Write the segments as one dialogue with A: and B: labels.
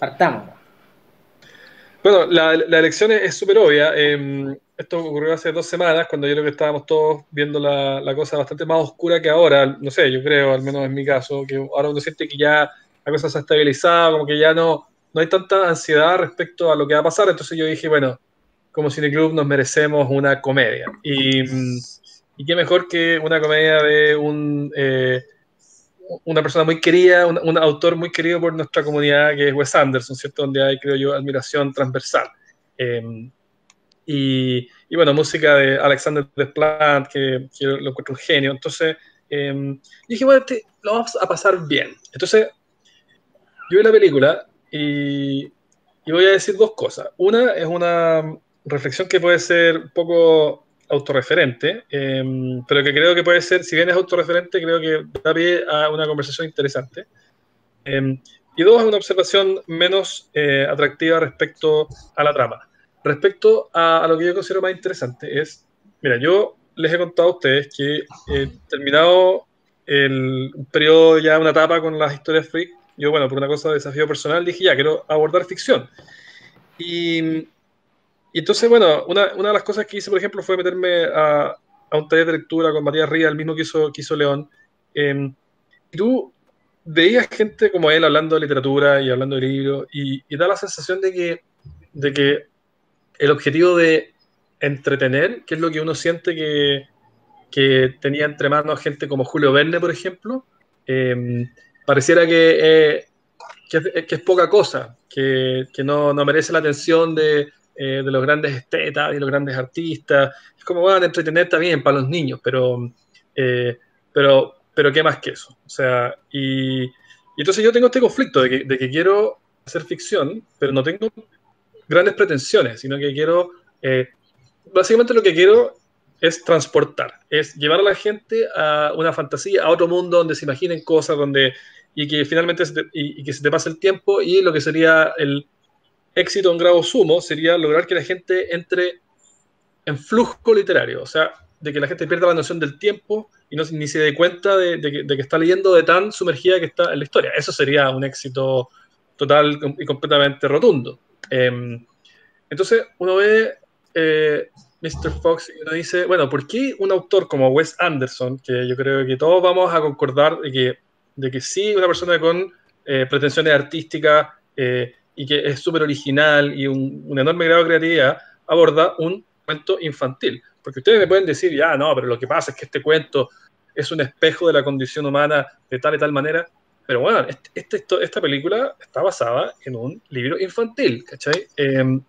A: Partamos.
B: Bueno, la, elección es súper obvia. Em, esto ocurrió hace dos semanas, cuando yo creo que estábamos todos viendo la, cosa bastante más oscura que ahora. No sé, yo creo, al menos en mi caso, que ahora uno siente que ya la cosa se ha estabilizado, como que ya no, no hay tanta ansiedad respecto a lo que va a pasar. Entonces yo dije, bueno, como Cineclub nos merecemos una comedia. Y, y qué mejor que una comedia de un... Eh, una persona muy querida, un, autor muy querido por nuestra comunidad, que es Wes Anderson, ¿cierto? Donde hay, creo yo, admiración transversal. Em, y, bueno, música de Alexander Desplat, que, que lo encuentro un genio. Entonces, eh, dije, bueno, lo vamos a pasar bien. Entonces, yo vi la película y, y voy a decir dos cosas. Una es una reflexión que puede ser un poco autorreferente, em, pero que creo que puede ser, si bien es autorreferente, creo que da pie a una conversación interesante. Em, y dos, una observación menos eh, atractiva respecto a la trama. Respecto a, lo que yo considero más interesante es, mira, yo les he contado a ustedes que he terminado el periodo, ya una etapa con las historias freak, yo, bueno, por una cosa de desafío personal, dije, ya, quiero abordar ficción. Y y entonces, bueno, una, una, de las cosas que hice, por ejemplo, fue meterme a, a un taller de lectura con Matías Ría, el mismo que hizo, que hizo León. Eh, y tú veías gente como él hablando de literatura y hablando de libros, y, da la sensación de que, de que el objetivo de entretener, que es lo que uno siente que, que tenía entre manos gente como Julio Verne, por ejemplo, eh, pareciera que, eh, que, es, poca cosa, que, que no, no merece la atención de eh, de los grandes estetas y los grandes artistas. Es como, van a entretener también para los niños, pero, eh, pero, pero qué más que eso. O sea, y, y entonces yo tengo este conflicto de que, quiero hacer ficción, pero no tengo grandes pretensiones, sino que quiero, eh, básicamente lo que quiero es transportar, es llevar a la gente a una fantasía, a otro mundo donde se imaginen cosas, donde y que finalmente y, y, que se te pase el tiempo y lo que sería el, éxito en grado sumo sería lograr que la gente entre en flujo literario, o sea, de que la gente pierda la noción del tiempo y no, ni se dé cuenta de, que, está leyendo de tan sumergida que está en la historia. Eso sería un éxito total y completamente rotundo. Em, entonces uno ve eh, Mr. Fox y uno dice, bueno, ¿por qué un autor como Wes Anderson, que yo creo que todos vamos a concordar de que, de que sí, una persona con eh, pretensiones artísticas, eh, y que es súper original y un, enorme grado de creatividad, aborda un cuento infantil. Porque ustedes me pueden decir, ya, no, pero lo que pasa es que este cuento es un espejo de la condición humana de tal y tal manera. Pero bueno, este, este esta película está basada en un libro infantil, ¿cachai? Em,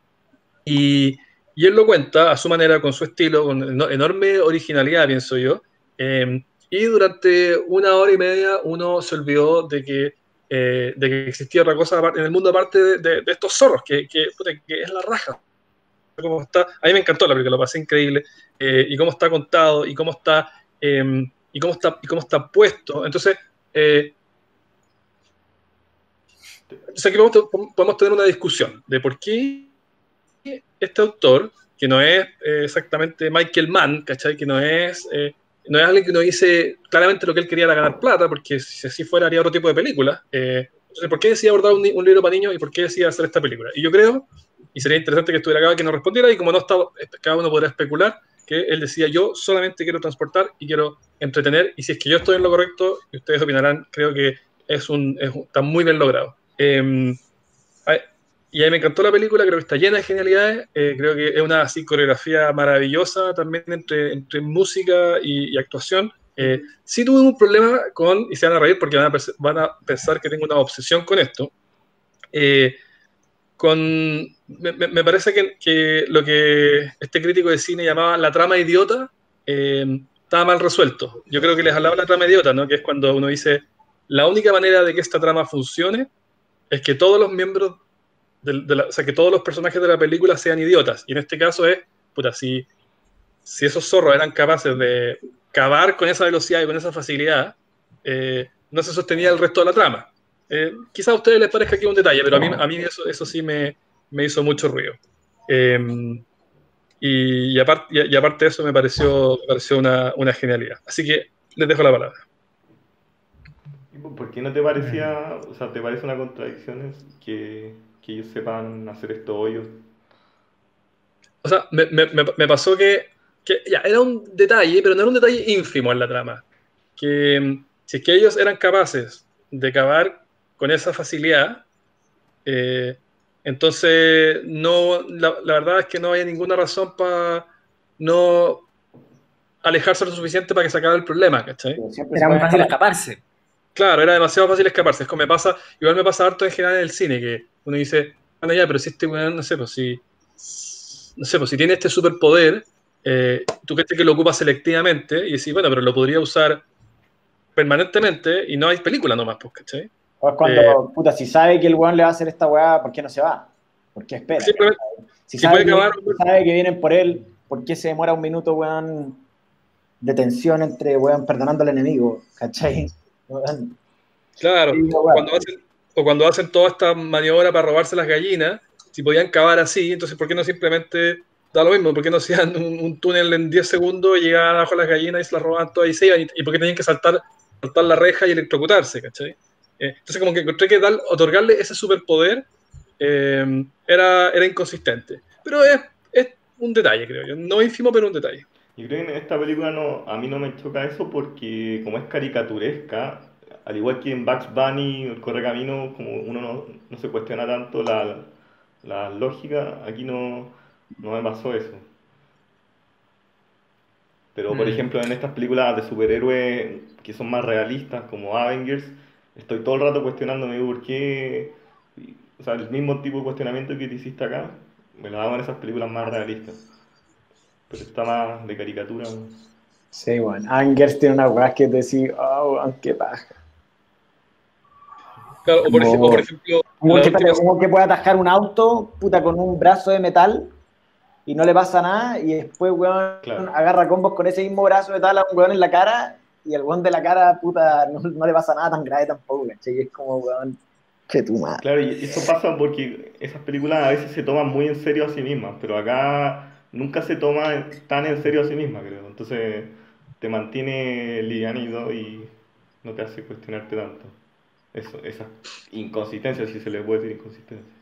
B: y, y, él lo cuenta a su manera, con su estilo, con enorme originalidad, pienso yo. Em, y durante una hora y media uno se olvidó de que eh, de que existía otra cosa en el mundo aparte de, estos zorros, que, que, es la raja. Cómo está, a mí me encantó la película, lo pasé increíble, eh, y cómo está contado, y cómo está, em, y cómo está, y cómo está puesto. Entonces, eh, aquí podemos, tener una discusión de por qué este autor, que no es exactamente Michael Mann, ¿cachai? Que no es no es alguien que nos dice claramente lo que él quería era ganar plata, porque si así fuera haría otro tipo de película. Eh, entonces, ¿por qué decía abordar un, libro para niños y por qué decía hacer esta película? Y yo creo, y sería interesante que estuviera acá que nos respondiera, y como no estaba, cada uno podrá especular, que él decía, yo solamente quiero transportar y quiero entretener, y si es que yo estoy en lo correcto, y ustedes opinarán, creo que es un, está muy bien logrado. Eh, y a mí me encantó la película, creo que está llena de genialidades, eh, creo que es una así, coreografía maravillosa también entre, entre música y, actuación. Eh, sí tuve un problema con, y se van a reír porque van a, van a pensar que tengo una obsesión con esto, eh, con, me, me parece que, que, lo que este crítico de cine llamaba la trama idiota eh, estaba mal resuelto. Yo creo que les hablaba la trama idiota, ¿no? que es cuando uno dice, la única manera de que esta trama funcione es que todos los miembros o sea, que todos los personajes de la película sean idiotas. Y en este caso es, puta, si, si esos zorros eran capaces de cavar con esa velocidad y con esa facilidad, eh, no se sostenía el resto de la trama. Eh, quizá a ustedes les parezca aquí un detalle, pero a mí, a mí eso, eso sí me, me hizo mucho ruido. Em, y, y, aparte, y, aparte de eso me pareció, me pareció una, una, genialidad. Así que les dejo la palabra.
A: ¿Por qué no te parecía, o sea, te parece una contradicción que, que ellos sepan hacer esto hoyos?
B: O sea, me, me, me pasó que, que, ya, era un detalle, pero no era un detalle ínfimo en la trama. Que mm, si es que ellos eran capaces de acabar con esa facilidad, eh, entonces no, la, la, verdad es que no había ninguna razón para no alejarse lo suficiente para que se acabe el problema, ¿cachai?
C: Era muy fácil escaparse.
B: Claro, era demasiado fácil escaparse. Es como me pasa, igual me pasa harto en general en el cine, que uno dice, bueno, ya, pero si este weón, no sé, pues si, no sé, pues si tiene este superpoder, eh, tú crees que lo ocupa selectivamente y decís, bueno, pero lo podría usar permanentemente y no hay película nomás, pues, ¿cachai?
D: O es cuando, eh, puta, si sabe que el weón le va a hacer esta weá, ¿por qué no se va? ¿Por qué espera? Si, sabe, que, sabe que vienen por él, ¿por qué se demora un minuto, weón, de tensión entre, weón, perdonando al enemigo? ¿Cachai?
B: Claro, cuando hacen, o cuando hacen toda esta maniobra para robarse las gallinas, si podían cavar así, entonces ¿por qué no simplemente da lo mismo? ¿Por qué no hacían un, túnel en 10 segundos y llegaban abajo las gallinas y se las robaban todas y se iban? ¿Y, por qué tenían que saltar, saltar la reja y electrocutarse? ¿cachai? Eh, entonces como que encontré que dar, otorgarle ese superpoder eh, era, era inconsistente. Pero es, es un detalle, creo yo. No ínfimo, pero un detalle.
A: Yo creo que en esta película no, a mí no me choca eso porque como es caricaturesca, al igual que en Bugs Bunny, el Correcamino, como uno no, no se cuestiona tanto la, la, lógica, aquí no, no me pasó eso. Pero por mm. ejemplo en estas películas de superhéroes que son más realistas, como Avengers, estoy todo el rato cuestionándome por qué, o sea, el mismo tipo de cuestionamiento que te hiciste acá, me lo hago en esas películas más realistas pero está más de caricatura.
D: Sí, bueno. Angers tiene una weá que decir, oh, qué paja.
B: Claro, o por, ejemplo, por ejemplo
D: como, que, puede atascar un auto, puta, con un brazo de metal y no le pasa nada, y después, weón, agarra combos con ese mismo brazo de metal a un weón en la cara, y el weón de la cara, puta, no, le pasa nada tan grave tampoco, ¿cachai? Y es como, weón, que tu madre.
A: Claro, y eso pasa porque esas películas a veces se toman muy en serio a sí mismas, pero acá nunca se toma tan en serio a sí misma, creo. Entonces te mantiene livianito y no te hace cuestionarte tanto. Eso, esa inconsistencia, si se le puede decir inconsistencia.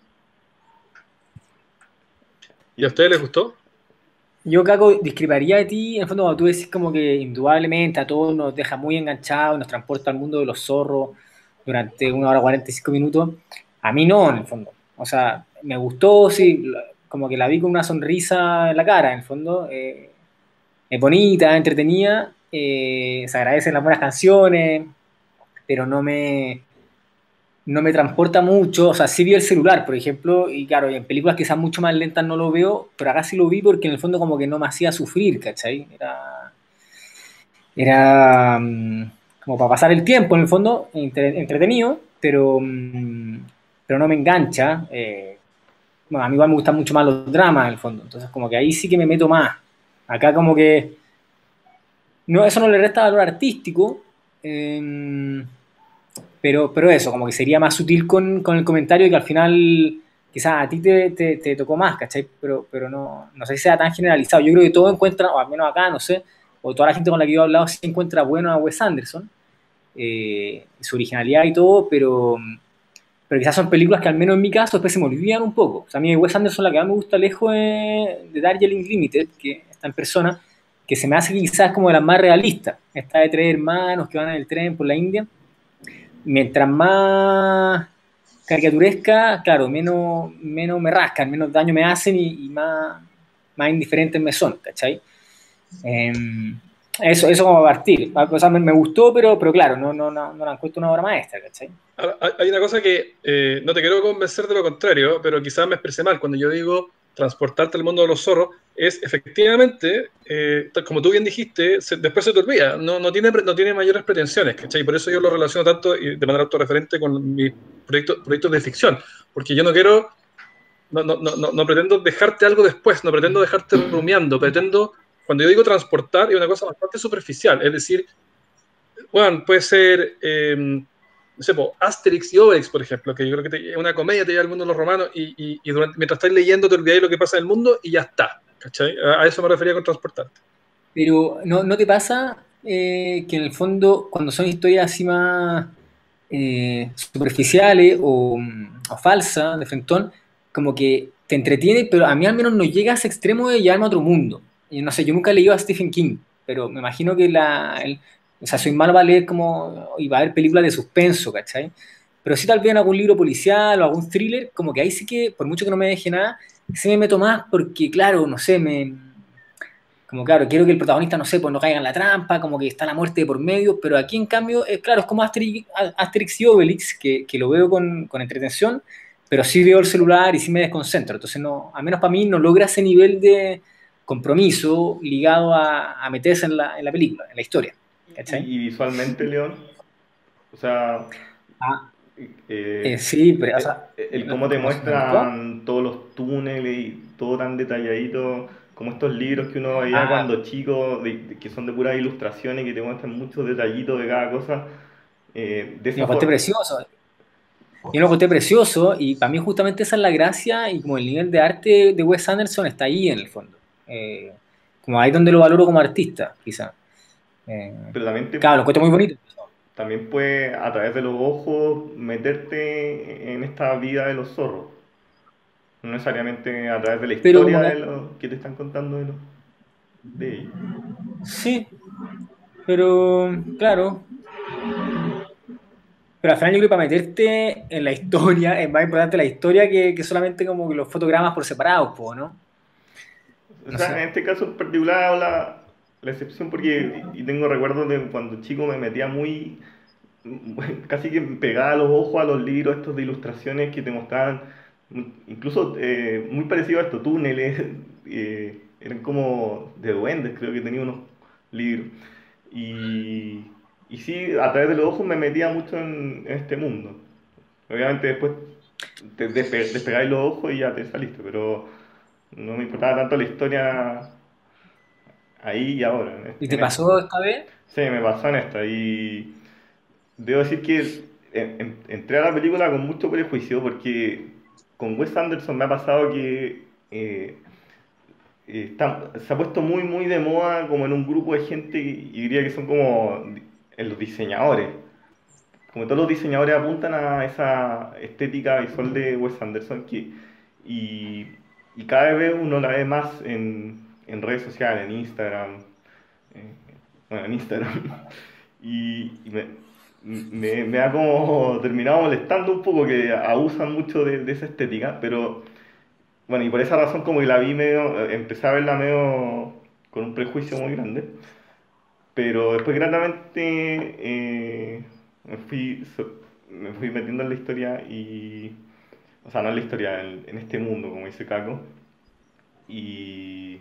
B: ¿Y a ustedes les gustó?
C: Yo, Caco, discreparía de ti, en el fondo, cuando tú decís como que indudablemente a todos nos deja muy enganchados, nos transporta al mundo de los zorros durante una hora 45 minutos. A mí no, en el fondo. O sea, me gustó, sí, como que la vi con una sonrisa en la cara, en el fondo. Eh, es bonita, entretenida, eh, se agradecen las buenas canciones, pero no me, no me transporta mucho. O sea, sí vi el celular, por ejemplo, y claro, en películas quizás mucho más lentas no lo veo, pero acá sí lo vi porque en el fondo como que no me hacía sufrir, ¿cachai? Era, era mm, como para pasar el tiempo, en el fondo, entretenido, pero, mm, pero no me engancha. Eh, bueno, a mí igual me gustan mucho más los dramas en el fondo, entonces como que ahí sí que me meto más. Acá como que no, eso no le resta valor artístico, em, pero, pero eso, como que sería más sutil con, con el comentario y que al final quizás a ti te, te, tocó más, ¿cachai? Pero, pero no, no sé si sea tan generalizado. Yo creo que todo encuentra, o al menos acá, no sé, o toda la gente con la que yo he hablado sí encuentra bueno a Wes Anderson, eh, su originalidad y todo, pero pero quizás son películas que al menos en mi caso después se me olvidan un poco. O sea, a mí Wes Anderson la que más me gusta lejos de, de Darjeeling Limited, que está en persona, que se me hace quizás como de las más realistas. Esta de tres hermanos que van en el tren por la India. Mientras más caricaturesca, claro, menos, menos me rascan, menos daño me hacen y, más, más indiferentes me son, ¿cachai? Em, eso, eso como partir. O sea, me, gustó, pero, pero claro, no, no, no, no la encuentro una obra maestra, ¿cachai?
B: hay una cosa que eh, no te quiero convencer de lo contrario, pero quizás me expresé mal. Cuando yo digo transportarte al mundo de los zorros, es efectivamente, eh, como tú bien dijiste, después se te olvida, no, no, tiene, no tiene mayores pretensiones, ¿cachai? Por eso yo lo relaciono tanto y de manera autorreferente con mis proyectos, proyectos de ficción, porque yo no quiero, no, no, no, no pretendo dejarte algo después, no pretendo dejarte rumiando, pretendo, cuando yo digo transportar, es una cosa bastante superficial, es decir, bueno, puede ser... Eh, no sé, Asterix y Obelix, por ejemplo, que yo creo que es una comedia, te lleva al mundo de los romanos y, mientras estás leyendo te olvidáis lo que pasa en el mundo y ya está. A, eso me refería con transportarte.
C: Pero, ¿no, no te pasa eh, que en el fondo, cuando son historias así más, eh, superficiales o, o falsas de frentón, como que te entretiene, pero a mí al menos no llega a ese extremo de llevarme a otro mundo. No sé, yo nunca he leído a Stephen King, pero me imagino que la, o sea, soy malo para leer como, y va a ver películas de suspenso, ¿cachai? Pero si tal vez en algún libro policial o algún thriller, como que ahí sí que, por mucho que no me deje nada, sí me meto más porque, claro, no sé, me, como claro, quiero que el protagonista, no sé, pues no caiga en la trampa, como que está la muerte de por medio, pero aquí en cambio, es claro, es como Asterix, y Obelix, que, que, lo veo con, con, entretención, pero sí veo el celular y sí me desconcentro, entonces no, al menos para mí no logra ese nivel de compromiso ligado a, a meterse en la, en la, película, en la historia.
A: ¿cachai? ¿Y, visualmente, León? O sea...
C: Ah, eh, eh, sí, pero... O sea,
A: el, cómo te muestran todos los túneles y todo tan detalladito como estos libros que uno veía ah. cuando chico, que son de puras ilustraciones, que te muestran muchos detallitos de cada cosa.
C: Eh, de esa precioso. Yo lo encontré precioso y para mí justamente esa es la gracia y como el nivel de arte de Wes Anderson está ahí en el fondo. Eh, como ahí donde lo valoro como artista, quizá.
A: Eh, Pero también
C: te, claro, lo encuentro muy bonito.
A: También puede a través de los ojos meterte en esta vida de los zorros. No necesariamente a través de la historia de lo que te están contando de, lo, de ellos.
C: Sí, pero claro. Pero al final yo creo que para meterte en la historia es más importante la historia que, que solamente como los fotogramas por separado, ¿no?
A: O sea, en este caso en particular la, la excepción porque tengo recuerdos de cuando chico me metía muy casi que pegaba los ojos a los libros estos de ilustraciones que te mostraban incluso eh, muy parecido a estos túneles, eh, eran como de duendes, creo que tenía unos libros. Y, y sí, a través de los ojos me metía mucho en, este mundo. Obviamente después te despegáis los ojos y ya te saliste, pero no me importaba tanto la historia ahí y ahora.
C: ¿Y te pasó esta vez?
A: Sí, me pasó en esta. Y debo decir que entré a la película con mucho prejuicio porque con Wes Anderson me ha pasado que eh, eh, se ha puesto muy, muy de moda como en un grupo de gente, y diría que son como en los diseñadores. Como todos los diseñadores apuntan a esa estética visual de Wes Anderson que, y, cada vez uno la ve más en, redes sociales, en Instagram. Eh, bueno, en Instagram. y, me, me, me, ha como terminado molestando un poco que abusan mucho de, esa estética, pero bueno, y por esa razón como que la vi medio, empecé a verla medio con un prejuicio muy grande, pero después gratamente eh, me, fui, me fui metiendo en la historia y, o sea, no en la historia, en, este mundo, como dice Caco, y,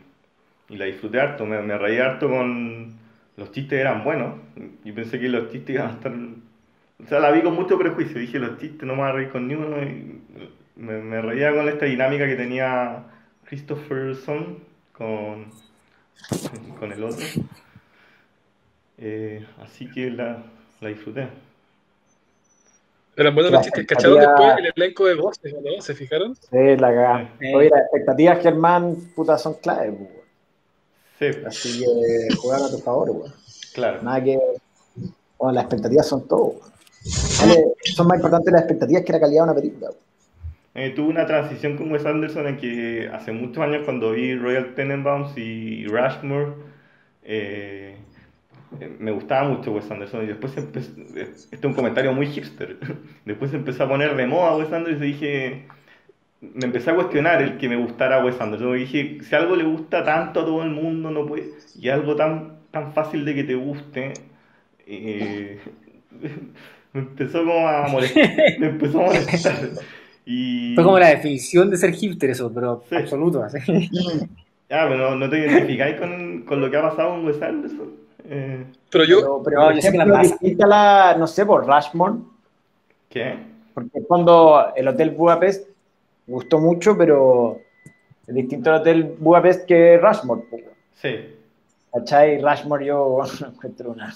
A: la disfruté harto, me, me reí harto con los chistes eran buenos. Y pensé que los chistes iban a estar. O sea, la vi con mucho prejuicio. Dije, los chistes no me voy a reír con ni uno. Y me, reía con esta dinámica que tenía Christopherson con, con el otro. Eh, así que la, la disfruté.
B: Eran buenos los chistes. ¿Cacharon después el elenco de voces, ¿no? ¿Se fijaron?
D: Sí, la cagada. Oye, las expectativas, Germán, puta, son claves, Sí. Así que juegan a tu favor, weón.
A: Claro.
D: Nada que. Bueno, las expectativas son todo, son más importantes las expectativas que la calidad de una película,
A: eh, tuve una transición con Wes Anderson en que hace muchos años cuando vi Royal Tenenbaums y Rushmore, eh, me gustaba mucho Wes Anderson y después empezó, este es un comentario muy hipster, después empezó a poner de moda Wes Anderson y dije, me empecé a cuestionar el que me gustara Wes Anderson. dije, si algo le gusta tanto a todo el mundo, no puede, y algo tan, tan fácil de que te guste, eh, me empezó como a molestar. me empezó a molestar. Y...
C: Fue como la definición de ser hipster eso, pero absoluto. Así.
A: Ah, pero no, te identificáis con, con, lo que ha pasado con Wes Anderson.
B: Eh, pero yo,
D: pero, yo sé que la pasa. no sé, por Rushmore.
A: ¿Qué?
D: Porque cuando el Hotel Budapest gustó mucho, pero es distinto el Hotel Budapest que Rushmore.
A: Sí.
D: ¿Cachai? Rushmore yo encuentro una...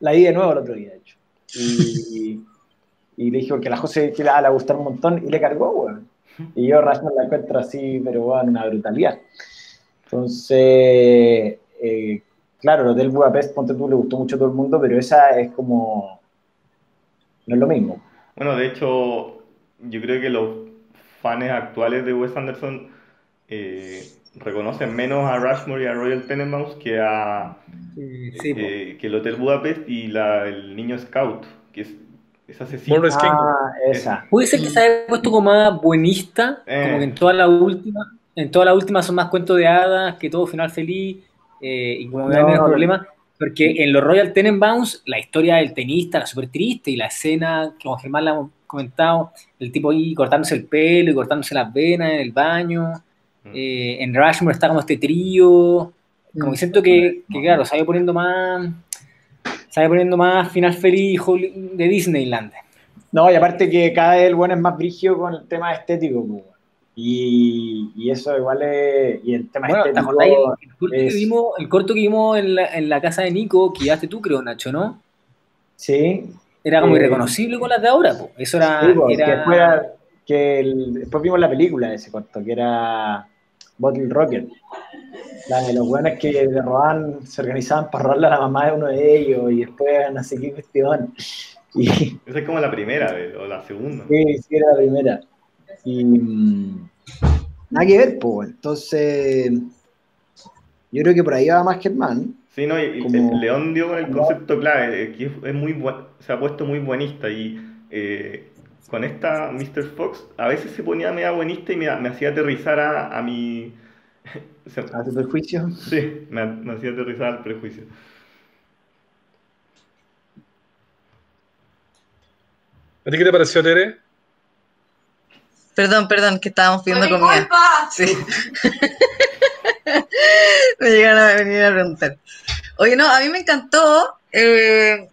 D: La vi de nuevo el otro día, de hecho. Y, y le dije que la José que la, la gustó un montón y le cargó, weón. Y yo Rushmore la encuentro así, pero bueno, una brutalidad. Entonces, eh, claro, el Hotel Budapest, ponte tú, le gustó mucho a todo el mundo, pero esa es como no es lo mismo.
A: Bueno, de hecho, yo creo que los fans actuales de Wes Anderson eh, reconocen menos a Rushmore y a Royal Tenenbaums que a eh, que el Hotel Budapest y la, el niño Scout, que es, es asesino.
D: Ah, esa.
C: Puede ser que se haya puesto como más buenista, como que en toda la última, en toda la última son más cuentos de hadas, que todo final feliz, eh, y como no, no hay problemas. Porque en los Royal Tenenbaums, la historia del tenista era súper triste y la escena, como Germán la hemos comentado, el tipo ahí cortándose el pelo y cortándose las venas en el baño. Mm. Eh, en Rushmore está como este trío. Como que siento que, que claro, se va poniendo más. Se va poniendo más final feliz de Disneyland.
D: No, y aparte que cada vez el bueno es más brigio con el tema estético. Pues. Y, y, eso igual es. Y el tema
C: bueno, estético. El, el, corto es... que vimos, el corto que vimos en la, en la casa de Nico, que llevaste tú, creo, Nacho, ¿no?
D: Sí.
C: Era como eh, irreconocible con las de ahora, pues. Eso era.
D: Sí, pues,
C: era...
D: Que, después, era, que el, después vimos la película de ese corto, que era Bottle Rocket. La de los buenos que de roban, se organizaban para robarle a la mamá de uno de ellos y después no sé qué cuestión. Y...
A: Esa es como la primera, o la segunda.
D: Sí, sí, era la primera. Y mmm, nada que ver, pues. Entonces, yo creo que por ahí va más Germán.
A: Sí, no, y, como... León dio con el concepto clave, que es muy se ha puesto muy buenista y eh, con esta Mr. Fox a veces se ponía media buenista y me, me hacía aterrizar a, a mi...
D: ¿A tu prejuicio?
A: Sí, me, me hacía aterrizar al prejuicio.
B: ¿A ti qué te pareció, Tere?
E: Perdón, perdón, que estábamos pidiendo comida. Sí. me llegaron a venir a preguntar. Oye, no, a mí me encantó. Eh,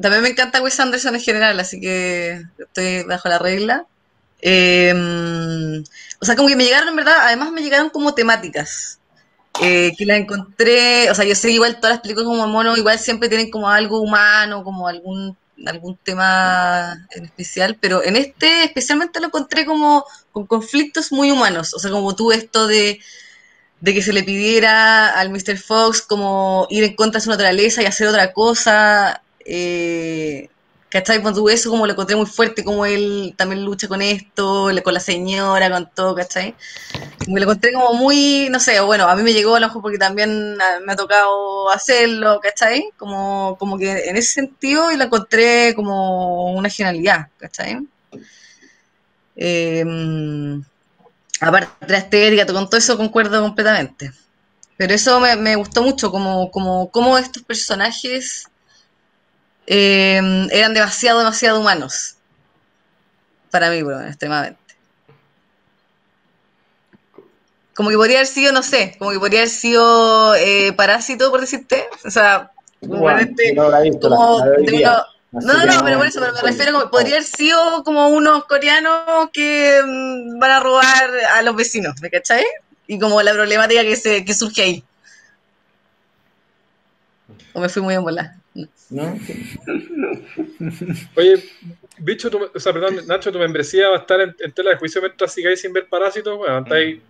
E: también me encanta Wes Anderson en general, así que estoy bajo la regla. Eh, o sea, como que me llegaron, en verdad, además me llegaron como temáticas. Eh, que las encontré, o sea, yo sé que igual todas las películas como mono, igual siempre tienen como algo humano, como algún algún tema en especial, pero en este especialmente lo encontré como con conflictos muy humanos, o sea, como tú esto de, de que se le pidiera al Mr. Fox como ir en contra de su naturaleza y hacer otra cosa, eh, ¿cachai? Cuando tú eso como lo encontré muy fuerte, como él también lucha con esto, con la señora, con todo, ¿cachai? Me lo encontré como muy, no sé, bueno, a mí me llegó a lo mejor porque también me ha tocado hacerlo, ¿cachai? Como, como que en ese sentido y lo encontré como una genialidad, ¿cachai? Eh, aparte de la estética, con todo eso concuerdo completamente. Pero eso me, me gustó mucho, como, como, como estos personajes eh, eran demasiado, demasiado humanos. Para mí, bueno, extremadamente. Como que podría haber sido, no sé, como que podría haber sido eh, parásito, por decirte. O sea,
D: bueno, este, no, visto, como, la,
E: no, no, no, pero por eso pero me refiero como, podría haber sido como unos coreanos que mmm, van a robar a los vecinos, ¿me cachai? Y como la problemática que, se, que surge ahí. O me fui muy en bola.
D: ¿No?
B: Oye, bicho, tu, o sea, perdón, Nacho, tu membresía va a estar en, en tela de juicio mientras sigáis sin ver parásitos. Bueno, estáis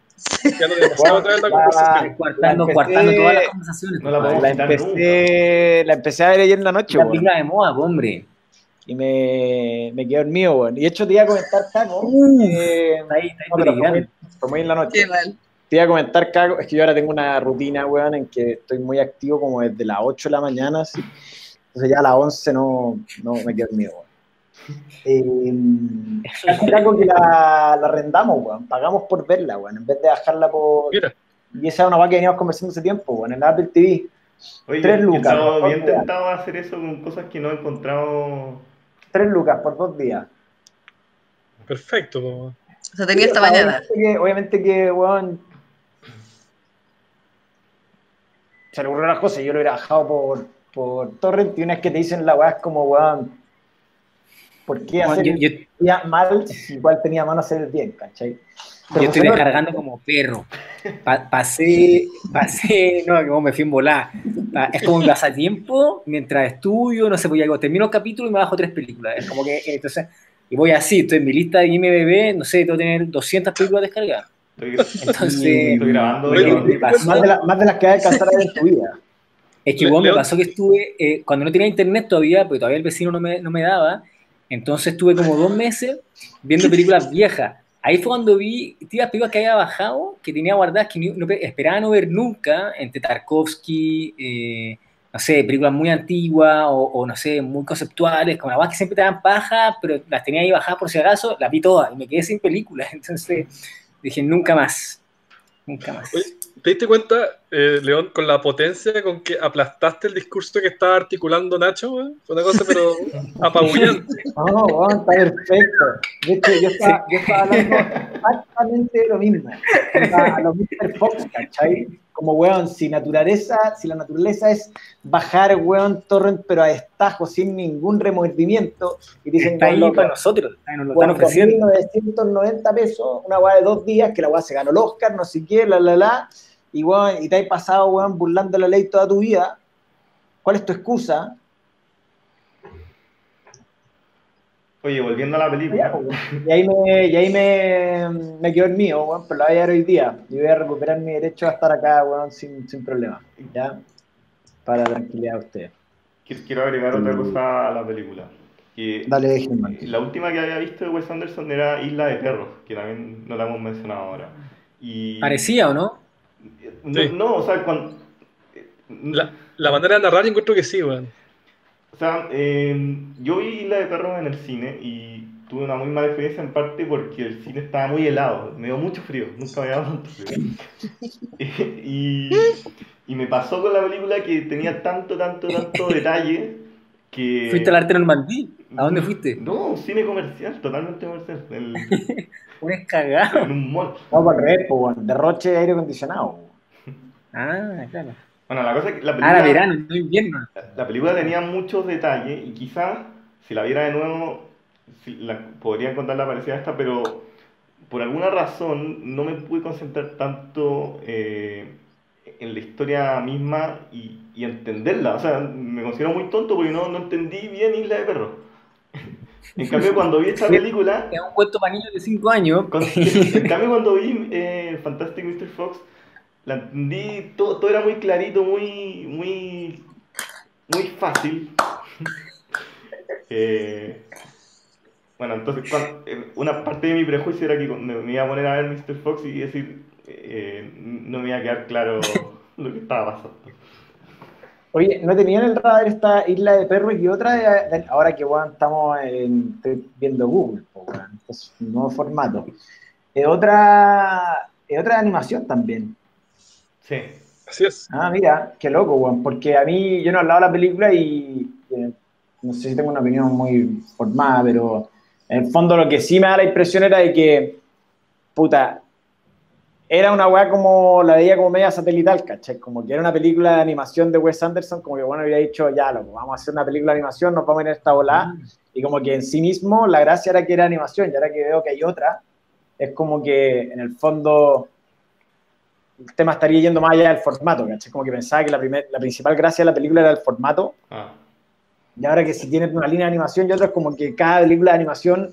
B: ya no demasiado
C: a traer la conversación. Cuartando, cuartando todas las conversaciones.
A: No la,
D: empecé, la empecé a ver ayer en la noche.
C: La de moda, hombre.
D: Y me, me quedé dormido, bueno. Y de hecho te iba a comentar, Caco.
C: Uh, eh, está ahí, está ahí.
D: No, pero fue muy en la noche.
E: Qué mal.
D: Te iba a comentar, Caco, es que yo ahora tengo una rutina, weón, en que estoy muy activo como desde las 8 de la mañana, así. Entonces ya a las 11 no, no me quedo dormido, weón. Eh, Caco que la, la arrendamos, weón. Pagamos por verla, weón, en vez de bajarla por...
B: Mira.
D: Y esa es una weá que veníamos conversando hace tiempo, weón, en la Apple TV.
A: Oye,
D: Tres
A: yo
D: lucas,
A: he estado
D: por
A: bien
D: día.
A: tentado a hacer eso con cosas que no he encontrado.
D: Tres lucas por dos días.
B: Perfecto. po.
E: O sea, tenía esta mañana.
D: Obviamente que, obviamente que, weón, se le ocurrió las cosas. Yo lo hubiera bajado por, por Torrent y una vez que te dicen la weá es como, weón, ¿por qué hacer
C: yo- yo-
D: mal si igual tenía mano hacer el bien, cachai? Pero
C: Yo estoy descargando como perro. Pa- pasé, pasé, no, como me fui en volar. Es como mi pasatiempo, mientras estudio, no sé, pues ya digo, termino el capítulo y me bajo tres películas. Es como que, entonces, y voy así, estoy en mi lista de IMDB, no sé, tengo que tener 200 películas descargadas.
A: Estoy,
C: Entonces,
A: estoy grabando.
D: Más de, la- más de las que vas a alcanzar a ver en tu vida.
C: Es que bueno, me pasó que estuve, eh, cuando no tenía internet todavía, porque todavía el vecino no me, no me daba, Entonces estuve como dos meses viendo películas viejas. Ahí fue cuando vi tías películas que había bajado, que tenía guardadas, que no, esperaba no ver nunca, entre Tarkovsky, eh, no sé, películas muy antiguas o, no sé, muy conceptuales, como la más que siempre te dan paja, pero las tenía ahí bajadas por si acaso, las vi todas y me quedé sin películas. Entonces dije, nunca más, nunca más.
B: ¿Te diste cuenta, eh, León, con la potencia con que aplastaste el discurso que estaba articulando Nacho? Fue una cosa, pero apabullante.
D: No, bueno, está perfecto. De hecho, yo estaba, yo estaba hablando exactamente lo mismo. A los Mr. Fox, ¿cachai? Como, weón, si naturaleza, si la naturaleza es bajar, weón, torrent, pero a estajo, sin ningún remordimiento, y dicen,
C: está ahí para nosotros, nos lo están ofreciendo.
D: 1990 pesos, una weá de dos días, que la weá se ganó el Oscar, no sé qué, la, la, la, y, weón, y te has pasado, weón, burlando la ley toda tu vida, ¿cuál es tu excusa?
A: Oye, volviendo a la película.
D: Pues, y ahí me, y ahí me, me quedó el mío, weón, pero la voy a ver hoy día. Y voy a recuperar mi derecho a estar acá, weón, sin, sin problema. ¿Ya? Para tranquilidad de ustedes.
A: Quiero agregar otra cosa a la película. Que
D: Dale, Germán.
A: La última que había visto de Wes Anderson era Isla de Perros, que también no la hemos mencionado ahora. Y...
C: ¿Parecía o no?
A: No, no o sea, cuando...
B: La, la manera de narrar encuentro que sí, weón.
A: O sea, eh, yo vi Isla de Perros en el cine y tuve una muy mala experiencia en parte porque el cine estaba muy helado, me dio mucho frío, nunca me dado tanto frío. y, y, me pasó con la película que tenía tanto, tanto, tanto detalle que...
C: ¿Fuiste al Arte Normandí? ¿A dónde fuiste?
A: No, un cine comercial, totalmente comercial. El...
C: un escagado.
A: En un mall.
D: No, por revés, derroche de aire acondicionado.
C: Ah, claro.
A: Bueno, la cosa es que la película.
C: Ah, verano, no invierno.
A: La película tenía muchos detalles y quizás si la viera de nuevo si la, podría encontrarla parecida a esta, pero por alguna razón no me pude concentrar tanto eh, en la historia misma y, y, entenderla. O sea, me considero muy tonto porque no, no entendí bien Isla de Perros. En cambio, cuando vi esta película.
C: Es un cuento para niños de 5 años.
A: en cambio, cuando vi eh, Fantastic Mr. Fox, la entendí, todo, todo era muy clarito, muy, muy, muy fácil. Eh, bueno, entonces eh, una parte de mi prejuicio era que me iba a poner a ver Mr. Fox y decir, eh, no me iba a quedar claro lo que estaba pasando.
D: Oye, ¿no tenían el radar esta isla de perros y otra ahora que estamos viendo Google, es un nuevo formato? otra, otra animación también.
A: Sí.
B: Así es.
D: Ah, mira, qué loco, weón. Porque a mí, yo no he hablado de la película y eh, no sé si tengo una opinión muy formada, pero en el fondo lo que sí me da la impresión era de que, puta, era una weá como, la veía como media satelital, ¿cachai? Como que era una película de animación de Wes Anderson, como que bueno, había dicho, ya, loco, vamos a hacer una película de animación, nos vamos a ir en esta volada. Mm. Y como que en sí mismo la gracia era que era animación, y ahora que veo que hay otra, es como que en el fondo el tema estaría yendo más allá del formato, ¿cachai? Como que pensaba que la, primer, la principal gracia de la película era el formato. Ah. Y ahora que si tiene una línea de animación y otra, es como que cada película de animación,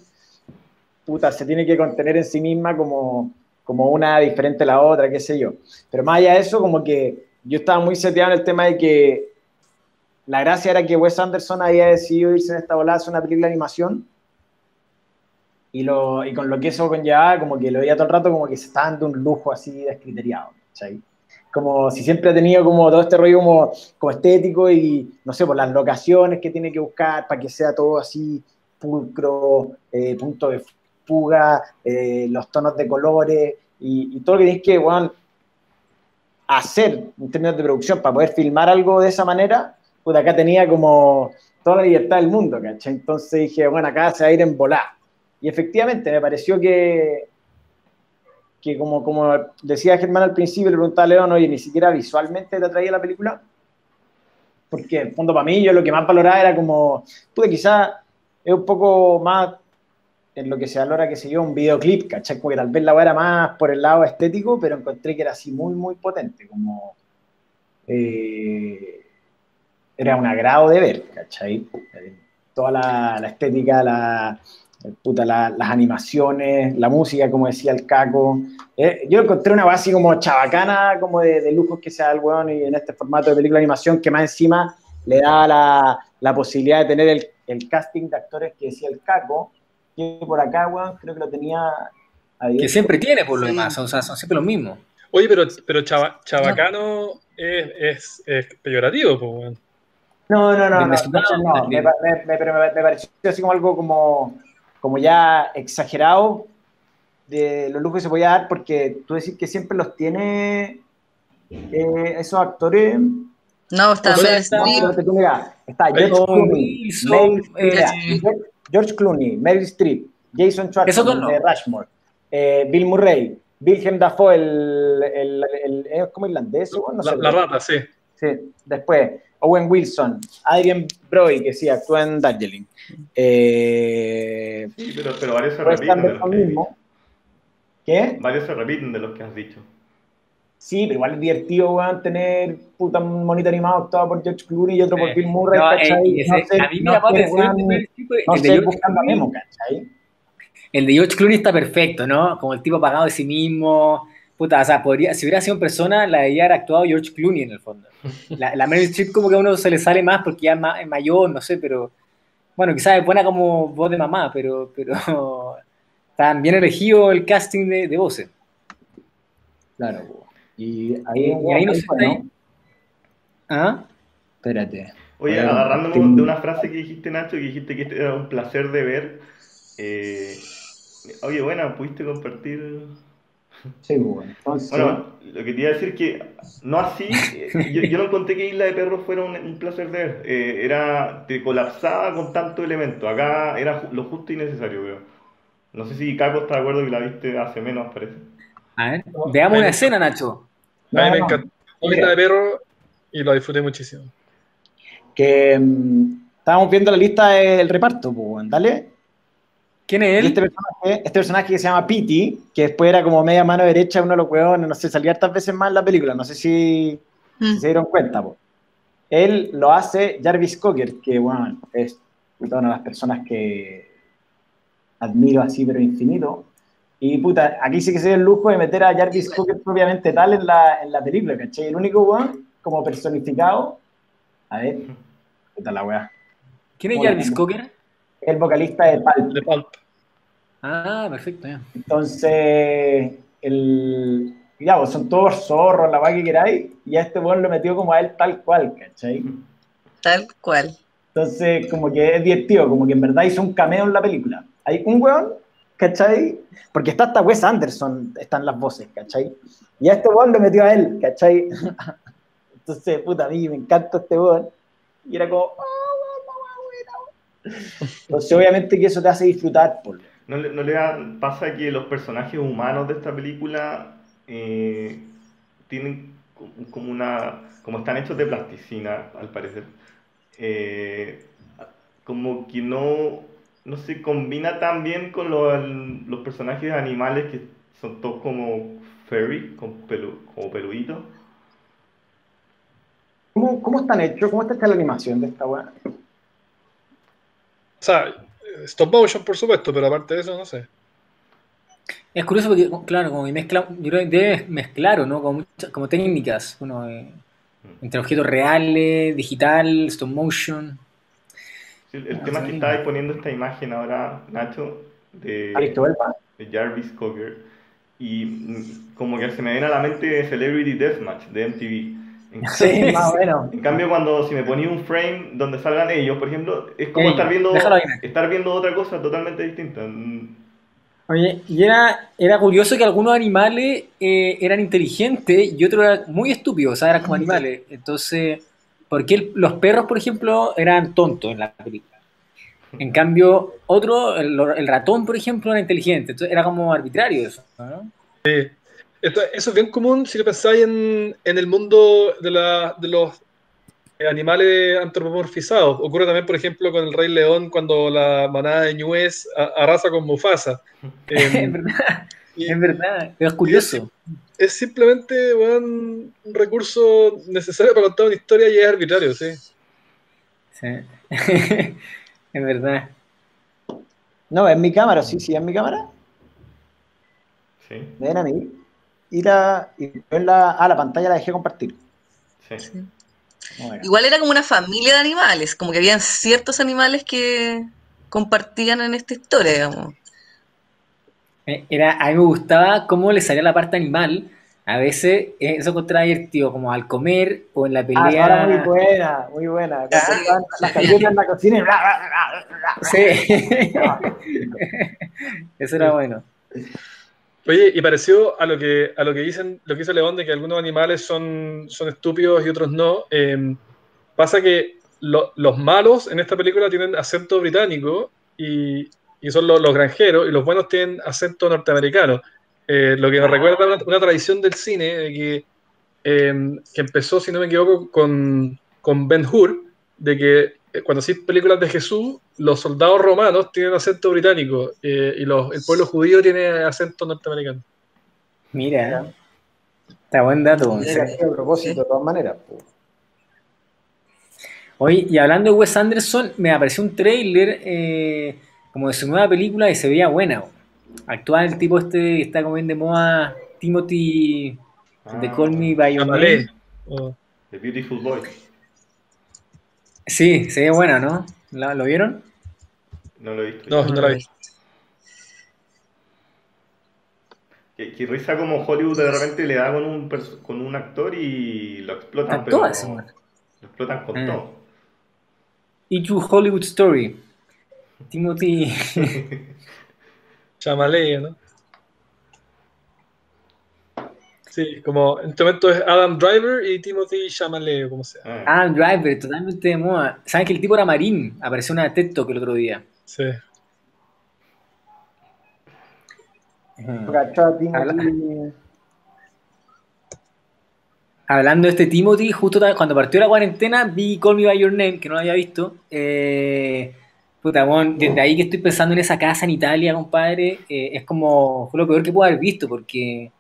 D: puta, se tiene que contener en sí misma como, como una diferente a la otra, qué sé yo. Pero más allá de eso, como que yo estaba muy seteado en el tema de que la gracia era que Wes Anderson había decidido irse en esta volada a hacer una película de animación y, lo, y con lo que eso conllevaba, como que lo veía todo el rato como que se estaba dando un lujo así descriteriado. Como si siempre ha tenido como todo este rollo como, como estético y, no sé, por las locaciones que tiene que buscar para que sea todo así pulcro, eh, punto de fuga, eh, los tonos de colores y, todo lo que tienes que bueno, hacer en términos de producción para poder filmar algo de esa manera, pues acá tenía como toda la libertad del mundo, ¿cachai? Entonces dije, bueno, acá se va a ir en volar. Y efectivamente me pareció que, que como, como decía Germán al principio, le preguntaba a León, oye, ni siquiera visualmente te atraía la película. Porque en fondo para mí yo lo que más valoraba era como, pude quizá es un poco más en lo que se valora, que se yo, un videoclip, ¿cachai? Como que tal vez la era más por el lado estético, pero encontré que era así muy, muy potente, como... Eh, era un agrado de ver, ¿cachai? Toda la, la estética, la, puta, las animaciones, la música, como decía el Caco. Eh, yo encontré una base como chabacana, como de, de lujos que sea el weón, y en este formato de película de animación, que más encima le da la, la posibilidad de tener el, el casting de actores que decía el Caco, que por acá, weón, creo que lo tenía
C: Que siempre tiene por lo demás, o sea, son siempre los mismos.
B: Oye, pero, pero chava, chabacano es, es, peyorativo, pues, weón.
D: No, no, no, no, no, me, pareció así como algo como, como ya exagerado de los lujos que se podía dar, porque tú decís que siempre los tiene eh, esos actores.
E: No, está,
D: o está, está George Clooney, eh, George Clooney, Meryl Streep, Jason Schwartzman de Rushmore, eh, Bill Murray, Wilhelm Dafoe, el, el, el, ¿es como irlandés?
B: No sé, la, rata, sí.
D: Sí, después Owen Wilson, Adrian Brody, que sí, actúa en Darjeeling.
A: Eh, sí, pero, pero varios se repiten. De los
D: mismo. ¿Qué?
A: Varios se repiten de los que has dicho.
D: Sí, pero igual es divertido, weón, tener puta un monito animado actuado por George Clooney y otro por Bill Murray, no, ¿cachai?
C: Ese, no sé, a mí me llamó atención
D: no sé, buscando a Memo, ¿cachai?
C: El de George Clooney está perfecto, ¿no? Como el tipo apagado de sí mismo. Puta, o sea, podría, si hubiera sido en persona, la de ella era actuado George Clooney en el fondo. La, la Meryl Streep como que a uno se le sale más porque ya es, mayor, no sé, pero... Bueno, quizás es buena como voz de mamá, pero, pero está bien elegido el casting de, de voces.
D: Claro, y ahí,
C: no se está ¿Ah?
D: Espérate.
A: Oye, agarrándonos de una frase que dijiste, Nacho, que dijiste que este era un placer de ver. Eh, oye, bueno, pudiste compartir.
D: Sí, bueno.
A: bueno, lo que te iba a decir es que no así, eh, yo, no conté que Isla de Perros fuera un, placer de ver. Eh, era, te colapsaba con tanto elemento. Acá era lo justo y necesario, creo. No sé si Caco está de acuerdo que la viste hace menos, parece.
C: A ver, veamos una escena, Nacho.
B: A mí me encantó la de perro y lo disfruté muchísimo.
D: Que um, estábamos viendo la lista del reparto, pues, dale.
C: ¿Quién es él?
D: Este personaje, este personaje que se llama Pity, que después era como media mano derecha, uno de los huevones, no sé, salía tantas veces más en la película, no sé si, mm. se dieron cuenta. Él lo hace Jarvis Cocker, que bueno, es una de las personas que admiro así, pero infinito. Y puta, aquí sí que se dio el lujo de meter a Jarvis Cocker propiamente tal en la, en la película, ¿cachai? El único weón como personificado. A ver, puta la weá.
C: ¿Quién es Jarvis Cocker?
D: El vocalista de Pulp.
B: De Pulp.
C: Ah, perfecto, ya.
D: Entonces, el. Ya, pues son todos zorros, la weá que queráis, y a este weón lo metió como a él tal cual, ¿cachai?
E: Tal cual.
D: Entonces, como que es divertido, como que en verdad hizo un cameo en la película. Hay un weón ¿cachai? Porque está hasta Wes Anderson, están las voces, ¿cachai? Y a este weón lo metió a él, ¿cachai? Entonces, puta, a mí me encanta este weón. Y era como, oh, Entonces, obviamente que eso te hace disfrutar. Por...
A: ¿No, le, no le pasa que los personajes humanos de esta película eh, tienen como una. como están hechos de plasticina, al parecer? Eh, como que no no se combina tan bien con los personajes animales que son todos como furry, como, pelu, como peluditos.
D: ¿Cómo, ¿Cómo, están hechos? ¿Cómo está la animación de esta weá? O
B: sea, stop motion por supuesto, pero aparte de eso no sé.
C: Es curioso porque, claro, como mezcla, yo creo que debe mezclar, ¿no? Como, como técnicas, uno, eh, mm. entre objetos reales, digital, stop motion.
A: El, tema es que estáis poniendo esta imagen ahora, Nacho, de, de Jarvis Cocker, y como que se me viene a la mente Celebrity Deathmatch de MTV.
D: En, sí, más bueno.
A: En cambio, cuando si me ponía un frame donde salgan ellos, por ejemplo, es como estar viendo estar viendo otra cosa totalmente distinta. Mm.
C: Oye, y era, era curioso que algunos animales eh, eran inteligentes y otros eran muy estúpidos, o sea, eran como animales. Entonces, porque los perros, por ejemplo, eran tontos en la película. En cambio, otro, el, ratón, por ejemplo, era inteligente. Entonces era como arbitrario eso, ¿no?
B: Sí. Eso es bien común si lo pensáis en, en el mundo de, la, de los animales antropomorfizados. Ocurre también, por ejemplo, con el Rey León cuando la manada de ñues arrasa con Mufasa.
C: es verdad, es verdad, es curioso
B: es simplemente un recurso necesario para contar una historia y es arbitrario, sí.
C: Sí, es verdad.
D: No, es mi cámara, sí, sí, es mi cámara.
A: Sí.
D: Ven a mí. Y la, y la, ah, la pantalla la dejé compartir.
A: Sí.
D: Bueno.
E: Igual era como una familia de animales, como que habían ciertos animales que compartían en esta historia, digamos.
C: Eh, Era, a mí me gustaba cómo le salía la parte animal. A veces eh, eso encontraba divertido, como al comer o en la
D: Ah,
C: pelea.
D: muy buena, muy buena.
E: Ah.
D: las galletas en la cocina y bla, bla, bla, bla, bla.
C: Sí. Eso era bueno.
B: Oye, y parecido a lo que a lo que dicen, lo que dice León de que algunos animales son, son estúpidos y otros no, eh, pasa que lo- los malos en esta película tienen acento británico y, y son los, granjeros, y los buenos tienen acento norteamericano. Eh, lo que me recuerda una, tradición del cine de que, eh, que empezó, si no me equivoco, con, con Ben Hur, de que cuando hacís películas de Jesús, los soldados romanos tienen acento británico eh, y los, el pueblo judío tiene acento norteamericano.
C: Mira. Está buen dato.
D: Mira, sí, a propósito, de todas maneras. po.
C: Oye, y hablando de Wes Anderson, me apareció un trailer eh, como de su nueva película y se veía buena. Actúa el tipo este que está como bien de moda, Timothy de
A: Ah,
C: Call Me By Your. Name.
B: Oh.
A: The Beautiful Boy.
C: Sí, se ve buena, ¿no? ¿La- ¿Lo vieron?
A: No lo he visto.
B: No, no la vi.
A: Qué, qué risa como Hollywood de repente le da con un, con un actor y lo explotan, pero
C: todas, man.
A: lo explotan con
C: Ah.
A: todo.
C: Y True Hollywood Story. Timothy.
B: Chamalé, ¿no? Sí, como en este momento es Adam Driver y Timothy Chalamet, como sea.
A: Ah,
C: Ah, Driver, totalmente de moda. ¿Saben que el tipo era marín? Apareció en una TED Talk el otro día.
B: Sí.
D: Timothy.
C: Hablando de este Timothy, justo cuando partió la cuarentena, vi Call Me By Your Name, que no lo había visto. Eh, puta, weón, desde ahí que estoy pensando en esa casa en Italia, compadre, eh, es como, fue lo peor que puedo haber visto, porque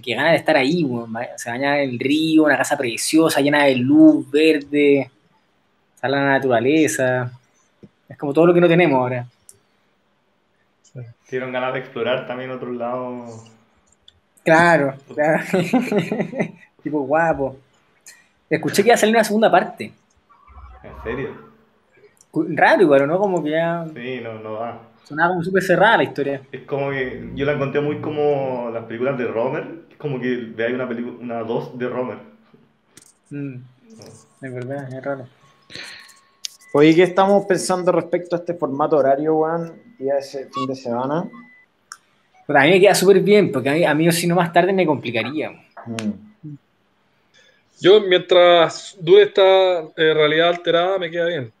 C: que ganas de estar ahí, weón, se baña en el río, una casa preciosa, llena de luz, verde, sale la naturaleza. Es como todo lo que no tenemos ahora.
A: Tuvieron ganas de explorar también otros lados.
C: Claro, claro. tipo guapo. Escuché que iba a salir una segunda parte.
A: ¿En serio?
C: Raro igual, ¿no? Como que ya
A: Sí, no, no va.
C: Sonaba como súper cerrada la historia.
A: Es como que yo la encontré muy como las películas de Romer. Es como que veáis una película, una 2 de Romer.
C: Mm, es verdad, es raro.
D: Oye, ¿qué estamos pensando respecto a este formato horario, weón? Día de ese fin de semana.
C: Pero a mí me queda súper bien, porque a mí, a mí si no más tarde me complicaría.
D: Mm.
B: Yo, mientras dure esta eh, realidad alterada, me queda bien.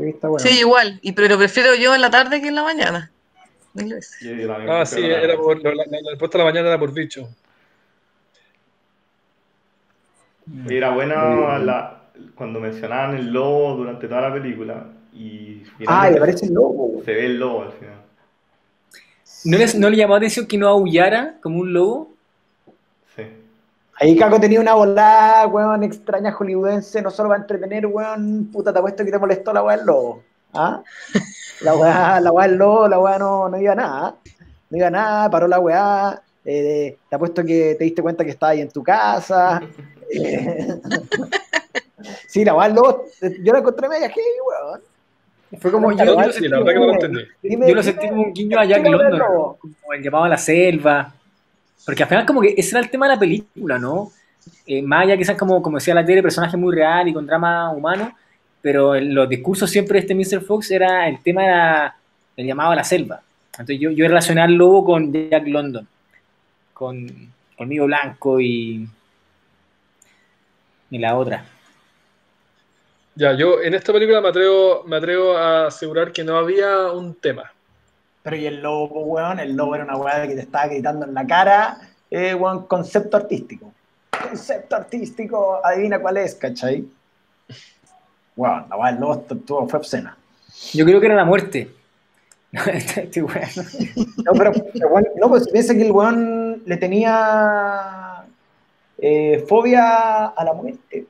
D: Sí, está bueno.
E: Sí, igual, y, pero prefiero yo en la tarde que en la mañana. Mil veces.
B: Ah, sí,
A: la
B: era por, la, la- la respuesta de la mañana era por bicho.
A: Era buena la, cuando mencionaban el lobo durante toda la película. Y
D: Ah, y aparece el lobo,
A: se ve el lobo al final.
C: ¿No, les, ¿No le llamó la atención que no aullara como un lobo?
D: Ahí Caco tenía una volada, weón, extraña hollywoodense, no solo para entretener, weón, puta, te apuesto que te molestó la weá del lobo. ¿Ah? La weá, la weá del lobo, la weá no, no iba a nada. No iba a nada, paró la weá. eh, te apuesto que te diste cuenta que estaba ahí en tu casa. eh. sí, la weá del lobo, yo la encontré media heavy, weón.
C: Fue como yo, yo,
B: sí, la verdad que no lo entendí.
C: Yo lo sentí como un guiño a Jack London, como el llamado a la selva. Porque al final como que ese era el tema de la película, ¿no? Eh, más allá quizás como, como decía la tele, personaje muy real y con drama humano, pero en los discursos siempre de este Mr. Fox era el tema era el llamado a la selva. Entonces yo, yo relacioné al lobo con Jack London, con Colmillo Blanco y, y la otra.
B: Ya, yo en esta película me atrevo, me atrevo a asegurar que no había un tema.
D: Pero y el lobo, weón, el lobo era una weá que te estaba gritando en la cara, eh, weón, concepto artístico. Concepto artístico, adivina cuál es, ¿cachai? Weón, la weá del lobo estuvo- fue obscena.
C: Yo creo que era la muerte. Este weón.
D: No, pero, weón, no, pues piensa que el weón le tenía eh, fobia a la muerte,